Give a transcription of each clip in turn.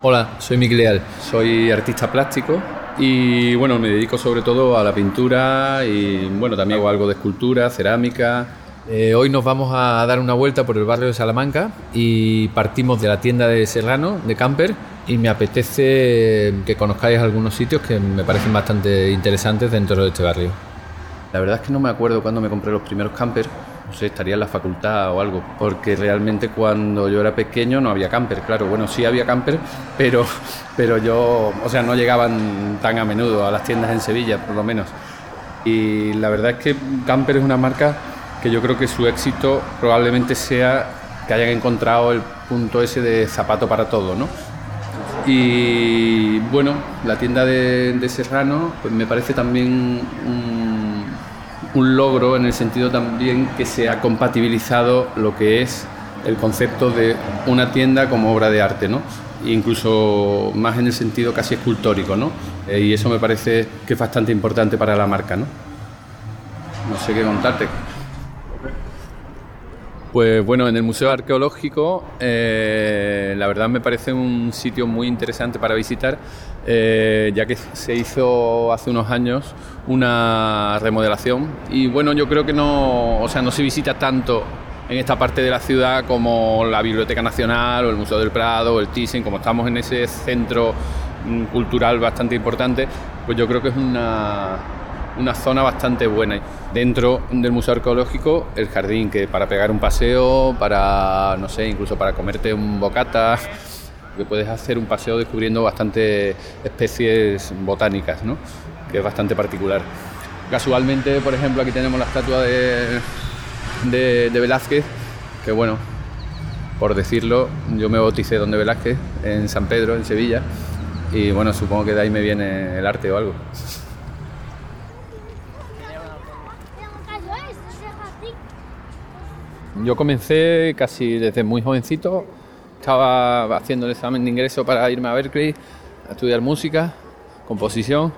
Hola, soy Miguel Leal, soy artista plástico y bueno, me dedico sobre todo a la pintura y bueno, también hago algo de escultura, cerámica. Eh, hoy nos vamos a dar una vuelta por el barrio de Salamanca y partimos de la tienda de Serrano, de Camper, y me apetece que conozcáis algunos sitios que me parecen bastante interesantes dentro de este barrio. La verdad es que no me acuerdo cuándo me compré los primeros campers, no sé, estaría en la facultad o algo, porque realmente cuando yo era pequeño no había camper, claro, bueno, sí había camper, pero, pero yo, o sea, no llegaban tan a menudo a las tiendas en Sevilla, por lo menos. Y la verdad es que Camper es una marca que yo creo que su éxito probablemente sea que hayan encontrado el punto ese de zapato para todo, ¿no? Y bueno, la tienda de, de Serrano pues me parece también un un logro en el sentido también que se ha compatibilizado lo que es el concepto de una tienda como obra de arte, ¿no? incluso más en el sentido casi escultórico, ¿no? Eh, y eso me parece que es bastante importante para la marca, ¿no? No sé qué contarte. Pues bueno, en el Museo Arqueológico eh, la verdad me parece un sitio muy interesante para visitar, eh, ya que se hizo hace unos años una remodelación. Y bueno, yo creo que no, o sea, no se visita tanto en esta parte de la ciudad como la Biblioteca Nacional o el Museo del Prado o el Thyssen, como estamos en ese centro mm, cultural bastante importante, pues yo creo que es una, una zona bastante buena. Dentro del Museo Arqueológico, el jardín, que para pegar un paseo, para, no sé, incluso para comerte un bocata, que puedes hacer un paseo descubriendo bastantes especies botánicas, ¿no? que es bastante particular. Casualmente, por ejemplo, aquí tenemos la estatua de, de, de Velázquez, que bueno, por decirlo, yo me bauticé donde Velázquez, en San Pedro, en Sevilla, y bueno, supongo que de ahí me viene el arte o algo. Yo comencé casi desde muy jovencito, estaba haciendo el examen de ingreso para irme a Berkeley a estudiar música, composición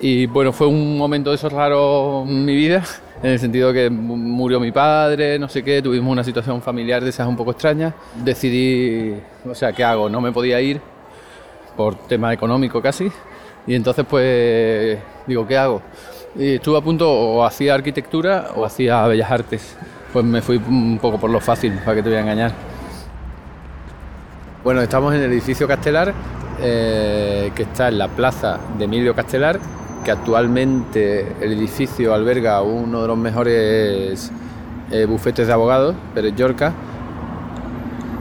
y bueno, fue un momento de esos raros en mi vida, en el sentido que murió mi padre, no sé qué, tuvimos una situación familiar de esas un poco extrañas. Decidí, o sea, ¿qué hago? No me podía ir por tema económico casi. Y entonces pues digo, ¿qué hago? Y estuve a punto o hacía arquitectura o hacía bellas artes pues me fui un poco por lo fácil, para que te voy a engañar. Bueno, estamos en el edificio Castelar, eh, que está en la plaza de Emilio Castelar, que actualmente el edificio alberga uno de los mejores eh, bufetes de abogados, Pérez Yorca.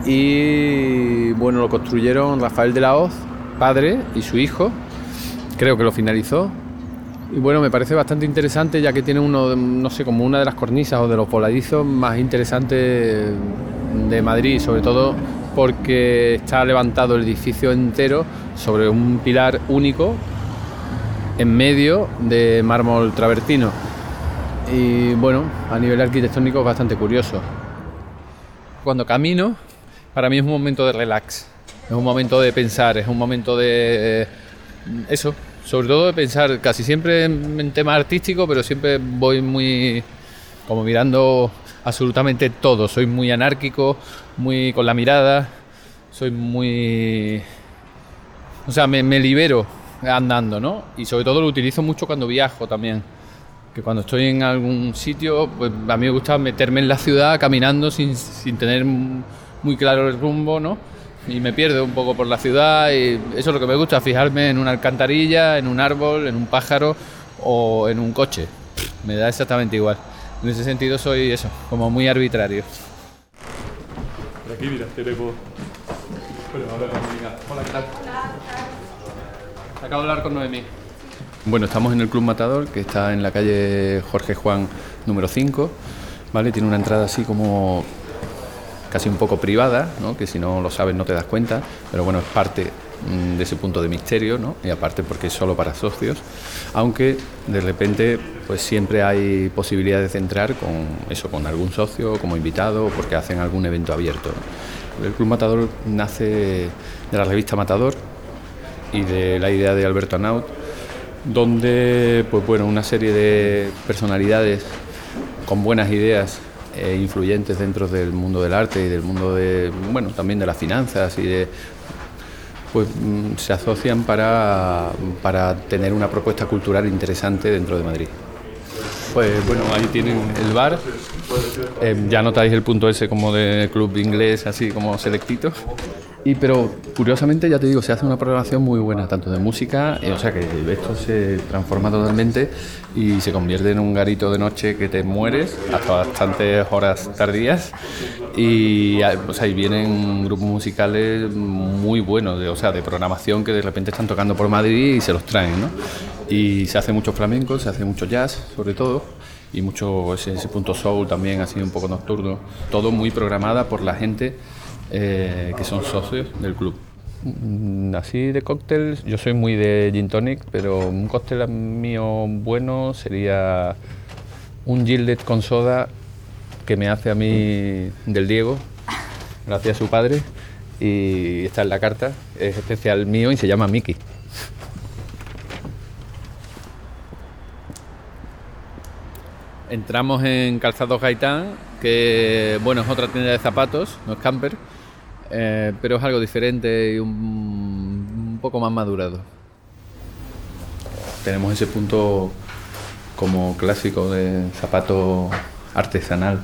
Y bueno, lo construyeron Rafael de la Hoz, padre, y su hijo. Creo que lo finalizó y bueno, me parece bastante interesante ya que tiene uno, no sé, como una de las cornisas o de los voladizos más interesantes de Madrid, sobre todo porque está levantado el edificio entero sobre un pilar único en medio de mármol travertino. Y bueno, a nivel arquitectónico es bastante curioso. Cuando camino, para mí es un momento de relax, es un momento de pensar, es un momento de eso, sobre todo de pensar casi siempre en, tema artístico, pero siempre voy muy como mirando absolutamente todo. Soy muy anárquico, muy con la mirada, soy muy... O sea, me, libero andando, ¿no? Y sobre todo lo utilizo mucho cuando viajo también. Que cuando estoy en algún sitio, pues a mí me gusta meterme en la ciudad caminando sin, sin tener muy claro el rumbo, ¿no? Y me pierdo un poco por la ciudad y eso es lo que me gusta, fijarme en una alcantarilla, en un árbol, en un pájaro o en un coche. Me da exactamente igual. En ese sentido soy eso, como muy arbitrario. Por aquí, mira, te debo... Hola, ¿qué tal? Acabo de hablar con Noemí. Bueno, estamos en el Club Matador, que está en la calle Jorge Juan número 5, ¿vale? Tiene una entrada así como casi un poco privada, que si no lo sabes no te das cuenta, pero bueno, es parte mm, de ese punto de misterio, ¿no? y aparte porque es solo para socios, aunque de repente pues siempre hay posibilidades de entrar con eso, con algún socio, como invitado, porque hacen algún evento abierto. El Club Matador nace de la revista Matador y de la idea de Alberto Anaut, donde pues bueno, una serie de personalidades con buenas ideas eh, influyentes dentro del mundo del arte y del mundo de, bueno, también de las finanzas y de pues mm, se asocian para, para tener una propuesta cultural interesante dentro de Madrid. Pues bueno, ahí tienen el bar. Eh, ya notáis el punto ese como de club inglés, así como selectito. Y pero curiosamente, ya te digo, se hace una programación muy buena, tanto de música, o sea que esto se transforma totalmente y se convierte en un garito de noche que te mueres hasta bastantes horas tardías. Y o sea, ahí vienen grupos musicales muy buenos, de, o sea, de programación que de repente están tocando por Madrid y se los traen, ¿no? Y se hace mucho flamenco, se hace mucho jazz, sobre todo y mucho ese, ese punto soul también, así un poco nocturno. Todo muy programada por la gente eh, que son socios del club. Mm, así de cócteles, yo soy muy de gin tonic, pero un cóctel mío bueno sería un Gildet con soda que me hace a mí del Diego, gracias a su padre, y está en la carta, es especial mío y se llama Mickey. Entramos en Calzado Gaitán, que bueno, es otra tienda de zapatos, no es camper, eh, pero es algo diferente y un, poco más madurado. Tenemos ese punto como clásico de zapato artesanal.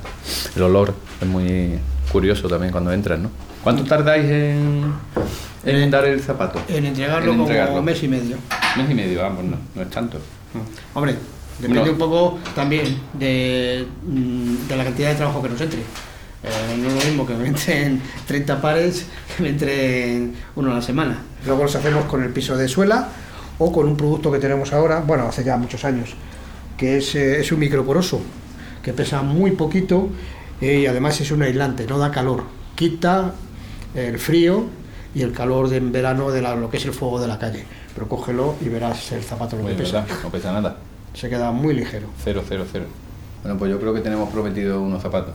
El olor es muy curioso también cuando entras, ¿no? ¿Cuánto tardáis en, en, dar el zapato? En entregarlo, como un mes y medio. Mes y medio, vamos, no, no es tanto. Hombre, depende un poco también de, mm, de la cantidad de trabajo que nos entre. Eh, no es lo mismo que me entren 30 pares que me entren uno a la semana. Luego los hacemos con el piso de suela o con un producto que tenemos ahora, bueno, hace ya muchos años, que es, eh, es un microporoso, que pesa muy poquito eh, y además es un aislante, no da calor, quita el frío y el calor de en verano de lo que es el fuego de la calle. Pero cógelo y verás el zapato lo que pesa. No pesa nada. Se queda muy ligero. Cero, cero, cero. Bueno, pues yo creo que tenemos prometido unos zapatos.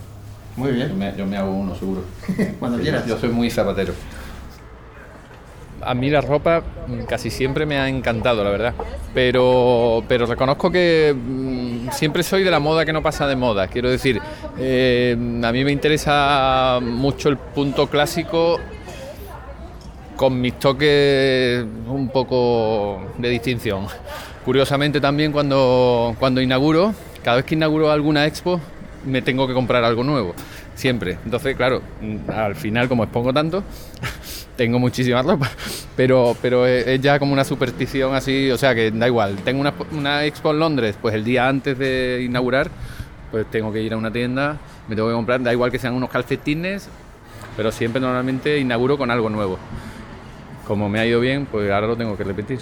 Muy bien. Yo me, hago uno, seguro. Cuando quieras. Yo soy muy zapatero. A mí la ropa casi siempre me ha encantado, la verdad. Pero, pero reconozco que mm, siempre soy de la moda que no pasa de moda. Quiero decir, eh, a mí me interesa mucho el punto clásico con mis toques un poco de distinción. Curiosamente también cuando, cuando inauguro, cada vez que inauguro alguna expo, me tengo que comprar algo nuevo, siempre. Entonces, claro, mm, al final, como expongo tanto, tengo muchísima ropa, pero, pero es ya como una superstición así, o sea que da igual. Tengo una, una expo en Londres, pues el día antes de inaugurar, pues tengo que ir a una tienda, me tengo que comprar, da igual que sean unos calcetines, pero siempre normalmente inauguro con algo nuevo. Como me ha ido bien, pues ahora lo tengo que repetir.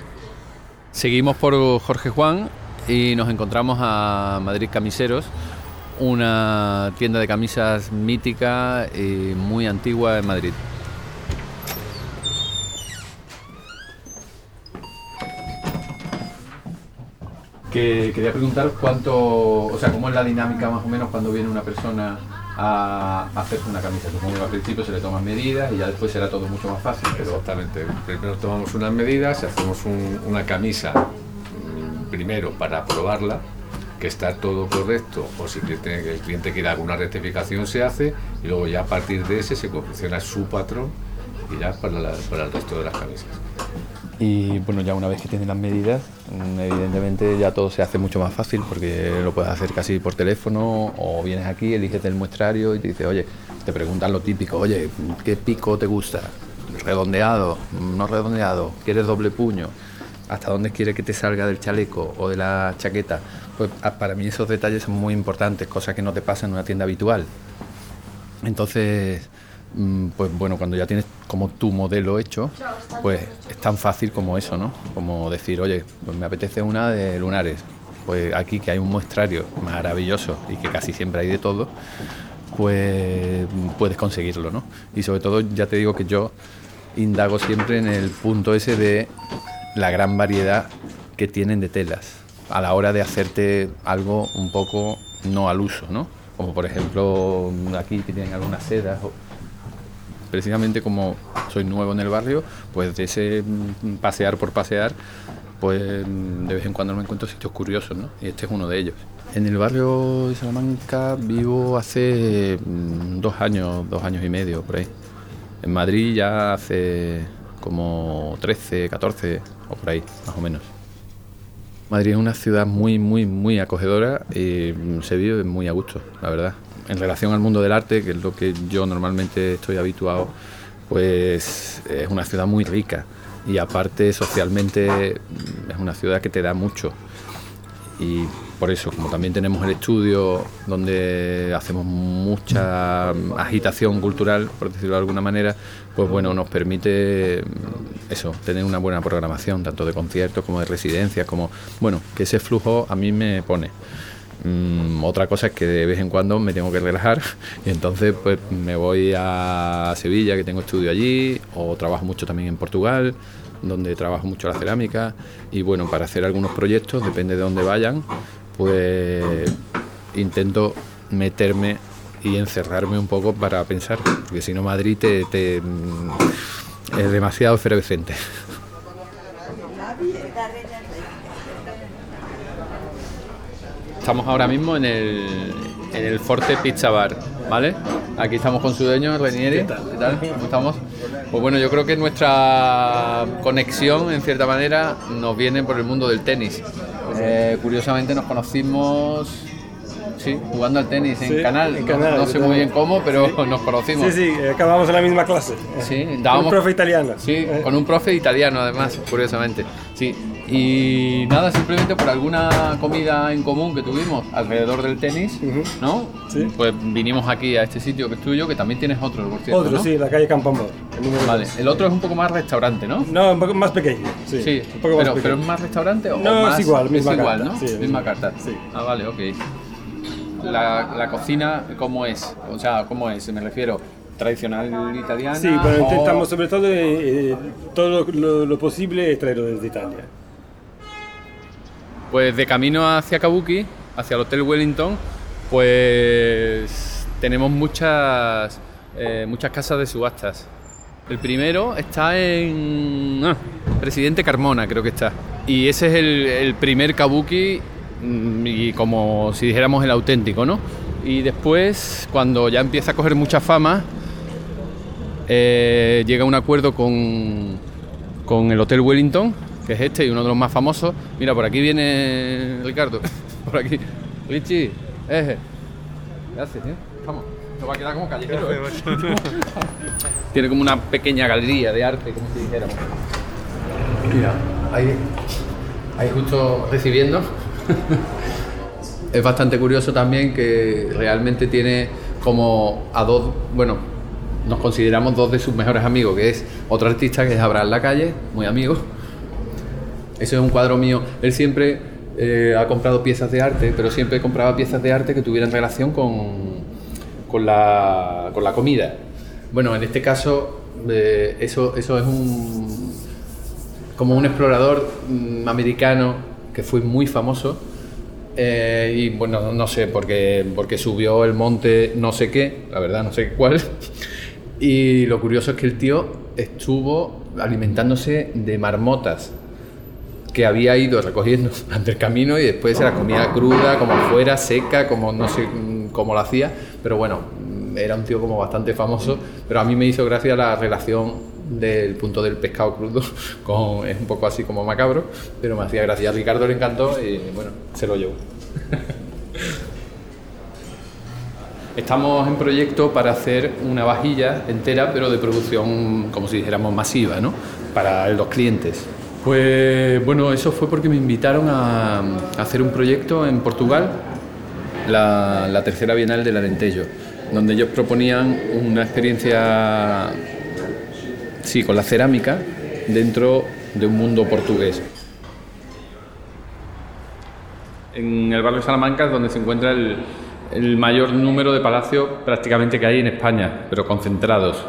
Seguimos por Jorge Juan y nos encontramos a Madrid Camiseros, una tienda de camisas mítica y muy antigua en Madrid. Que quería preguntar cuánto, o sea, cómo es la dinámica más o menos cuando viene una persona a hacerse una camisa. Supongo que al principio se le toman medidas y ya después será todo mucho más fácil. Exactamente. Primero tomamos unas medidas, hacemos una camisa mm, primero para probarla que está todo correcto o si el cliente quiere alguna rectificación se hace y luego ya a partir de ese se confecciona su patrón y ya para, el resto de las camisas. Y bueno, ya una vez que tienen las medidas, mm, evidentemente ya todo se hace mucho más fácil porque lo puedes hacer casi por teléfono o vienes aquí, eliges el muestrario y te dice, oye, te preguntan lo típico, oye, ¿qué pico te gusta? ¿Redondeado? ¿No redondeado? ¿Quieres doble puño? ¿Hasta dónde quieres que te salga del chaleco o de la chaqueta? Pues ah, para mí esos detalles son muy importantes, cosas que no te pasan en una tienda habitual. Entonces, mm, pues bueno, cuando ya tienes como tu modelo hecho, pues es tan fácil como eso, ¿no? Como decir, oye, pues me apetece una de lunares. Pues aquí que hay un muestrario maravilloso y que casi siempre hay de todo, pues puedes conseguirlo, ¿no? Y sobre todo, ya te digo que yo indago siempre en el punto ese de la gran variedad que tienen de telas a la hora de hacerte algo un poco no al uso, ¿no? Como por ejemplo aquí tienen algunas sedas. Precisamente como soy nuevo en el barrio, pues de ese mm, pasear por pasear, pues de vez en cuando me encuentro sitios curiosos, ¿no? Y este es uno de ellos. En el barrio de Salamanca vivo hace mm, dos años, dos años y medio por ahí. En Madrid ya hace como 13, 14 o por ahí, más o menos. Madrid es una ciudad muy, muy, muy acogedora y se vive muy a gusto, la verdad. En relación al mundo del arte, que es lo que yo normalmente estoy habituado, pues es una ciudad muy rica y aparte socialmente es una ciudad que te da mucho. Y por eso, como también tenemos el estudio donde hacemos mucha agitación cultural, por decirlo de alguna manera, pues bueno, nos permite mm, eso, tener una buena programación, tanto de conciertos como de residencias, como, bueno, que ese flujo a mí me pone. Mm, otra cosa es que de vez en cuando me tengo que relajar y entonces pues me voy a Sevilla, que tengo estudio allí, o trabajo mucho también en Portugal, donde trabajo mucho la cerámica, y bueno, para hacer algunos proyectos, depende de dónde vayan, pues intento meterme y encerrarme un poco para pensar, porque si no Madrid te, mm, es demasiado efervescente. Estamos ahora mismo en el, en el Forte Pizza Bar, ¿vale? Aquí estamos con su dueño, Renieri. ¿Qué tal? ¿Cómo estamos? Pues bueno, yo creo que nuestra conexión, en cierta manera, nos viene por el mundo del tenis. Eh, curiosamente nos conocimos Sí, jugando al tenis en, canal. no, sé muy bien cómo, pero nos conocimos. Sí, sí, acabamos en la misma clase. Sí, dábamos, con un profe italiano. Sí, eh. con un profe italiano además, curiosamente. Sí, y nada, simplemente por alguna comida en común que tuvimos alrededor del tenis, ¿no? Sí. Pues vinimos aquí a este sitio que es tuyo, que también tienes otro, por cierto. Otro, sí, la calle Campamor. Vale, el otro es un poco más restaurante, ¿no? No, un poco más pequeño. Sí, sí un poco pero, más pero es más restaurante o no, más. es igual, misma es igual, carta. ¿no? Sí, misma carta. Sí. Ah, vale, ok la, la, cocina, ¿cómo es? O sea, ¿cómo es? Me refiero, tradicional italiana. Sí, pero intentamos sobre todo eh, todo lo, lo, posible traerlo desde Italia. Pues de camino hacia Kabuki, hacia el Hotel Wellington, pues tenemos muchas, eh, muchas casas de subastas. El primero está en ah, Presidente Carmona, creo que está. Y ese es el, el primer Kabuki Mm, y como si dijéramos el auténtico, ¿no? Y después, cuando ya empieza a coger mucha fama, eh, llega un acuerdo con, con el Hotel Wellington, que es este y uno de los más famosos. Mira, por aquí viene Ricardo, por aquí. Richie, eh. Gracias, tío. Vamos. Esto va a quedar como callejero. ¿eh? Tiene como una pequeña galería de arte, como si dijéramos. Mira, ahí, ahí justo recibiendo es bastante curioso también que realmente tiene como a dos, bueno, nos consideramos dos de sus mejores amigos, que es otro artista que es Abraham Lacalle, muy amigo. Eso es un cuadro mío. Él siempre eh, ha comprado piezas de arte, pero siempre compraba piezas de arte que tuvieran relación con, con, la, con la comida. Bueno, en este caso, eh, eso, eso es un, como un explorador mm, americano que fue muy famoso. Eh, y bueno, no sé, porque, porque subió el monte no sé qué, la verdad no sé cuál. Y lo curioso es que el tío estuvo alimentándose de marmotas que había ido recogiendo durante el camino y después se la comía cruda, como fuera, seca, como no sé cómo lo hacía. Pero bueno, era un tío como bastante famoso, pero a mí me hizo gracia la relación del punto del pescado crudo, con, es un poco así como macabro, pero me hacía gracia. A Ricardo le encantó y bueno, se lo llevó. Estamos en proyecto para hacer una vajilla entera, pero de producción, como si dijéramos, masiva, ¿no? Para los clientes. Pues bueno, eso fue porque me invitaron a, hacer un proyecto en Portugal, la, tercera Bienal del Alentejo, donde ellos proponían una experiencia Sí, con la cerámica dentro de un mundo portugués. En el barrio de Salamanca es donde se encuentra el, mayor número de palacios prácticamente que hay en España, pero concentrados.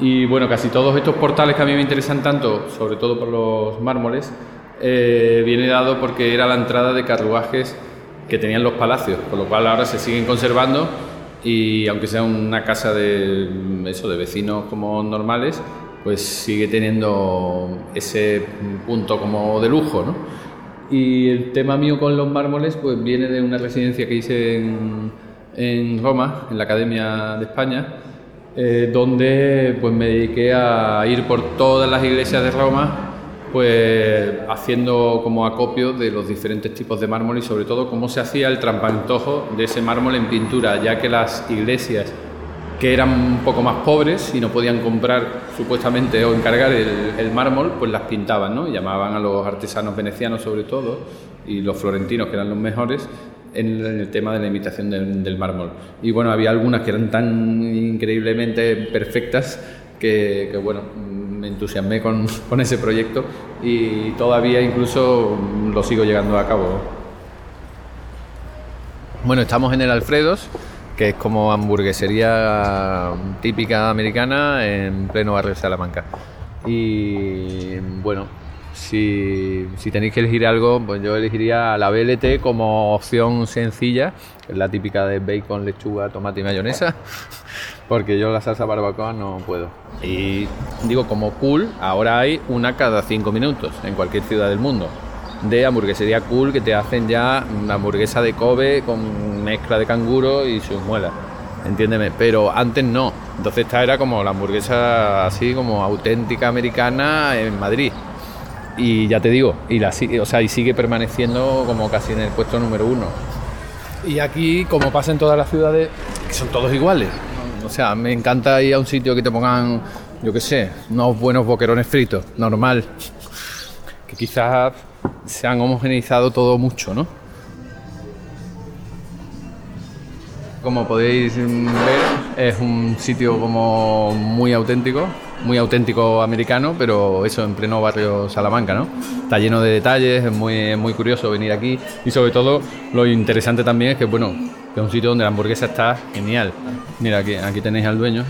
Y bueno, casi todos estos portales que a mí me interesan tanto, sobre todo por los mármoles, eh, viene dado porque era la entrada de carruajes que tenían los palacios, con lo cual ahora se siguen conservando y aunque sea una casa de eso de vecinos como normales, pues sigue teniendo ese punto como de lujo, ¿no? Y el tema mío con los mármoles pues viene de una residencia que hice en, en Roma, en la Academia de España, eh, donde pues me dediqué a ir por todas las iglesias de Roma pues haciendo como acopio de los diferentes tipos de mármol y sobre todo cómo se hacía el trampantojo de ese mármol en pintura, ya que las iglesias que eran un poco más pobres y no podían comprar supuestamente o encargar el, mármol, pues las pintaban, ¿no? llamaban a los artesanos venecianos sobre todo y los florentinos que eran los mejores en el tema de la imitación del, mármol. Y bueno, había algunas que eran tan increíblemente perfectas que, bueno, me entusiasmé con, con, ese proyecto y todavía incluso lo sigo llegando a cabo. Bueno, estamos en el Alfredos, que es como hamburguesería típica americana en pleno barrio de Salamanca. Y bueno, si, si, tenéis que elegir algo, pues yo elegiría la BLT como opción sencilla, la típica de bacon, lechuga, tomate y mayonesa, porque yo la salsa barbacoa no puedo. Y digo, como cool, ahora hay una cada cinco minutos en cualquier ciudad del mundo de hamburguesería cool que te hacen ya una hamburguesa de Kobe con mezcla de canguro y sus muelas. Entiéndeme, pero antes no. Entonces esta era como la hamburguesa así como auténtica americana en Madrid y ya te digo, y, la, o sea, y sigue permaneciendo como casi en el puesto número uno. Y aquí, como pasa en todas las ciudades, que son todos iguales. O sea, me encanta ir a un sitio que te pongan, yo qué sé, unos buenos boquerones fritos, normal. Que quizás se han homogeneizado todo mucho, ¿no? Como podéis ver, es un sitio como muy auténtico, muy auténtico americano, pero eso en pleno barrio Salamanca, ¿no? Está lleno de detalles, es muy, muy curioso venir aquí y sobre todo lo interesante también es que, bueno, es un sitio donde la hamburguesa está genial. Mira, aquí, aquí tenéis al dueño,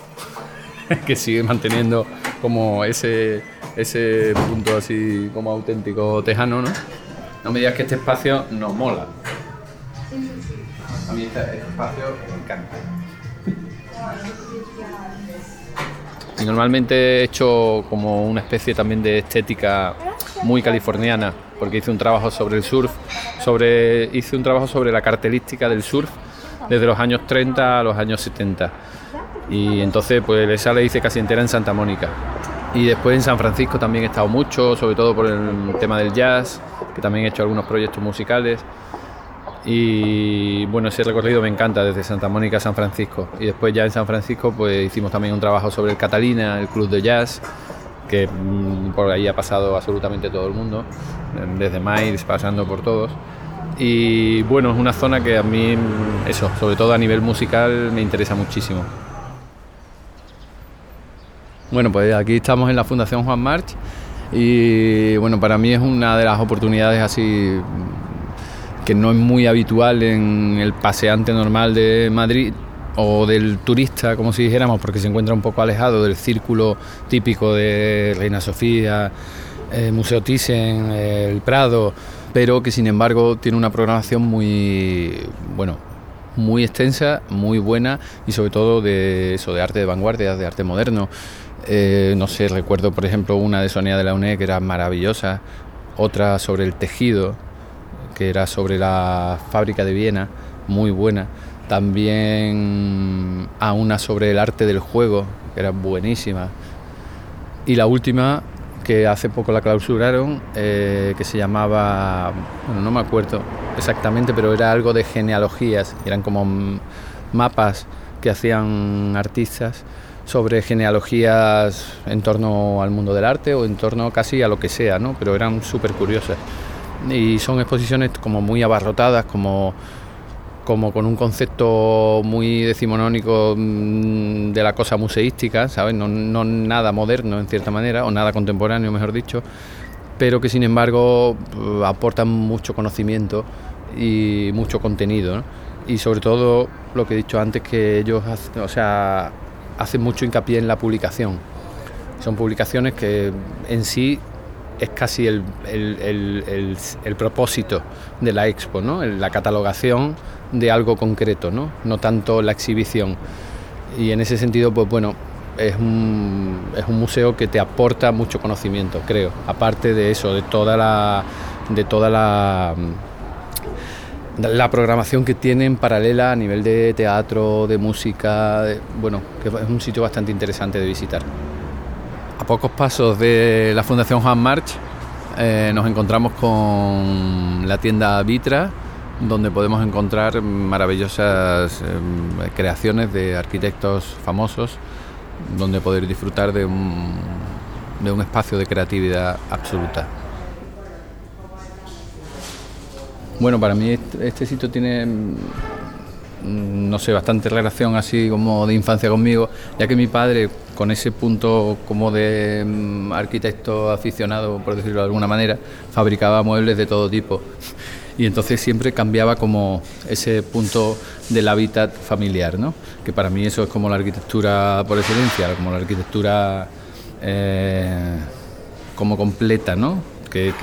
que sigue manteniendo como ese, ese punto así como auténtico tejano, ¿no? No me digas que este espacio nos mola. A mí este, espacio me encanta. Normalmente he hecho como una especie también de estética muy californiana, porque hice un trabajo sobre el surf, sobre, hice un trabajo sobre la cartelística del surf desde los años 30 a los años 70. Y entonces pues esa la hice casi entera en Santa Mónica. Y después en San Francisco también he estado mucho, sobre todo por el tema del jazz, que también he hecho algunos proyectos musicales. Y bueno, ese recorrido me encanta desde Santa Mónica a San Francisco. Y después ya en San Francisco pues hicimos también un trabajo sobre el Catalina, el club de jazz, que mm, por ahí ha pasado absolutamente todo el mundo, desde Miles pasando por todos. Y bueno, es una zona que a mí, eso, sobre todo a nivel musical, me interesa muchísimo. Bueno, pues aquí estamos en la Fundación Juan March y bueno, para mí es una de las oportunidades así que no es muy habitual en el paseante normal de Madrid o del turista, como si dijéramos, porque se encuentra un poco alejado del círculo típico de Reina Sofía, eh, Museo Thyssen, el Prado, pero que sin embargo tiene una programación muy, bueno, muy extensa, muy buena y sobre todo de eso, de arte de vanguardia, de arte moderno. Eh, no sé, recuerdo por ejemplo una de Sonia de la UNED que era maravillosa, otra sobre el tejido, que era sobre la fábrica de Viena, muy buena. También a una sobre el arte del juego, que era buenísima. Y la última, que hace poco la clausuraron, eh, que se llamaba, bueno, no me acuerdo exactamente, pero era algo de genealogías, eran como mapas que hacían artistas sobre genealogías en torno al mundo del arte o en torno casi a lo que sea, ¿no? pero eran súper curiosas y son exposiciones como muy abarrotadas, como, como con un concepto muy decimonónico mm, de la cosa museística, ¿sabes? No, nada moderno en cierta manera, o nada contemporáneo, mejor dicho, pero que sin embargo eh, aportan mucho conocimiento y mucho contenido. Y sobre todo lo que he dicho antes, que ellos o sea, hacen mucho hincapié en la publicación. Son publicaciones que en sí es casi el, propósito de la expo, ¿no? la catalogación de algo concreto, ¿no? no tanto la exhibición. Y en ese sentido, pues bueno, es un, es un museo que te aporta mucho conocimiento, creo, aparte de eso, de toda la, de toda la la programación que tienen paralela a nivel de teatro, de música, bueno, que es un sitio bastante interesante de visitar. A pocos pasos de la Fundación Juan March eh, nos encontramos con la tienda Vitra, donde podemos encontrar maravillosas em, creaciones de arquitectos famosos, donde poder disfrutar de un, de un espacio de creatividad absoluta. Bueno, para mí este, este, sitio tiene, no sé, bastante relación así como de infancia conmigo, ya que mi padre, con ese punto como de mm, arquitecto aficionado, por decirlo de alguna manera, fabricaba muebles de todo tipo. Y entonces siempre cambiaba como ese punto del hábitat familiar, ¿no? Que para mí eso es como la arquitectura por excelencia, como la arquitectura eh, como completa, ¿no? que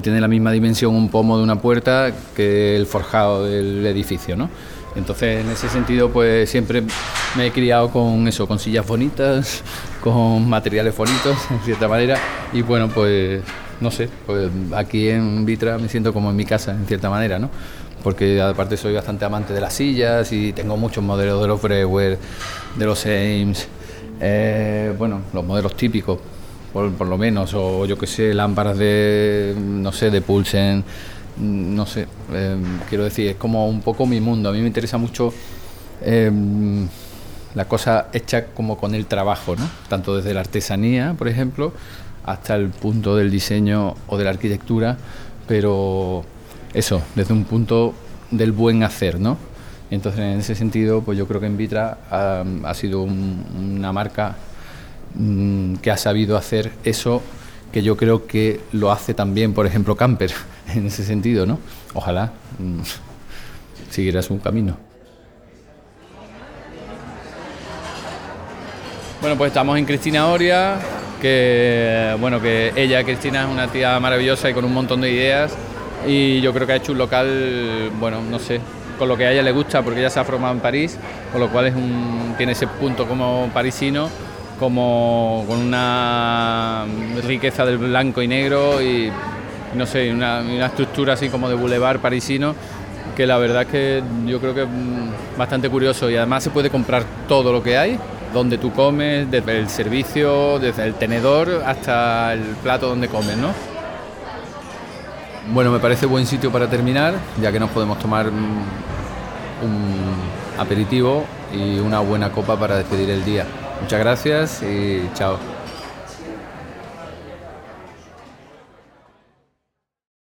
tiene la misma dimensión un pomo de una puerta que el forjado del edificio, ¿no? Entonces, en ese sentido, pues siempre me he criado con eso, con sillas bonitas, con materiales bonitos, en cierta manera, y bueno, pues no sé, pues aquí en Vitra me siento como en mi casa, en cierta manera, ¿no? Porque aparte soy bastante amante de las sillas y tengo muchos modelos de los Breuer, de los Ames, eh, bueno, los modelos típicos, por, lo menos, o yo que sé, lámparas de, no sé, de Pulsen, no sé, em, quiero decir, es como un poco mi mundo. A mí me interesa mucho em, la cosa hecha como con el trabajo, ¿no? Tanto desde la artesanía, por ejemplo, hasta el punto del diseño o de la arquitectura, pero eso, desde un punto del buen hacer, ¿no? Entonces, en ese sentido, pues yo creo que Invitra ha, sido una marca Mm, que ha sabido hacer eso que yo creo que lo hace también, por ejemplo, Camper, en ese sentido, ¿no? Ojalá mm, siguieras un camino. Bueno, pues estamos en Cristina Oria, que bueno, que ella, Cristina, es una tía maravillosa y con un montón de ideas. Y yo creo que ha hecho un local, bueno, no sé, con lo que a ella le gusta, porque ella se ha formado en París, con lo cual es un, tiene ese punto como parisino como con una riqueza del blanco y negro y no sé, una, estructura así como de boulevard parisino que la verdad es que yo creo que es bastante curioso y además se puede comprar todo lo que hay, donde tú comes, desde el servicio, desde el tenedor hasta el plato donde comes, ¿no? Bueno, me parece buen sitio para terminar, ya que nos podemos tomar un aperitivo y una buena copa para despedir el día. Muchas gracias y chao.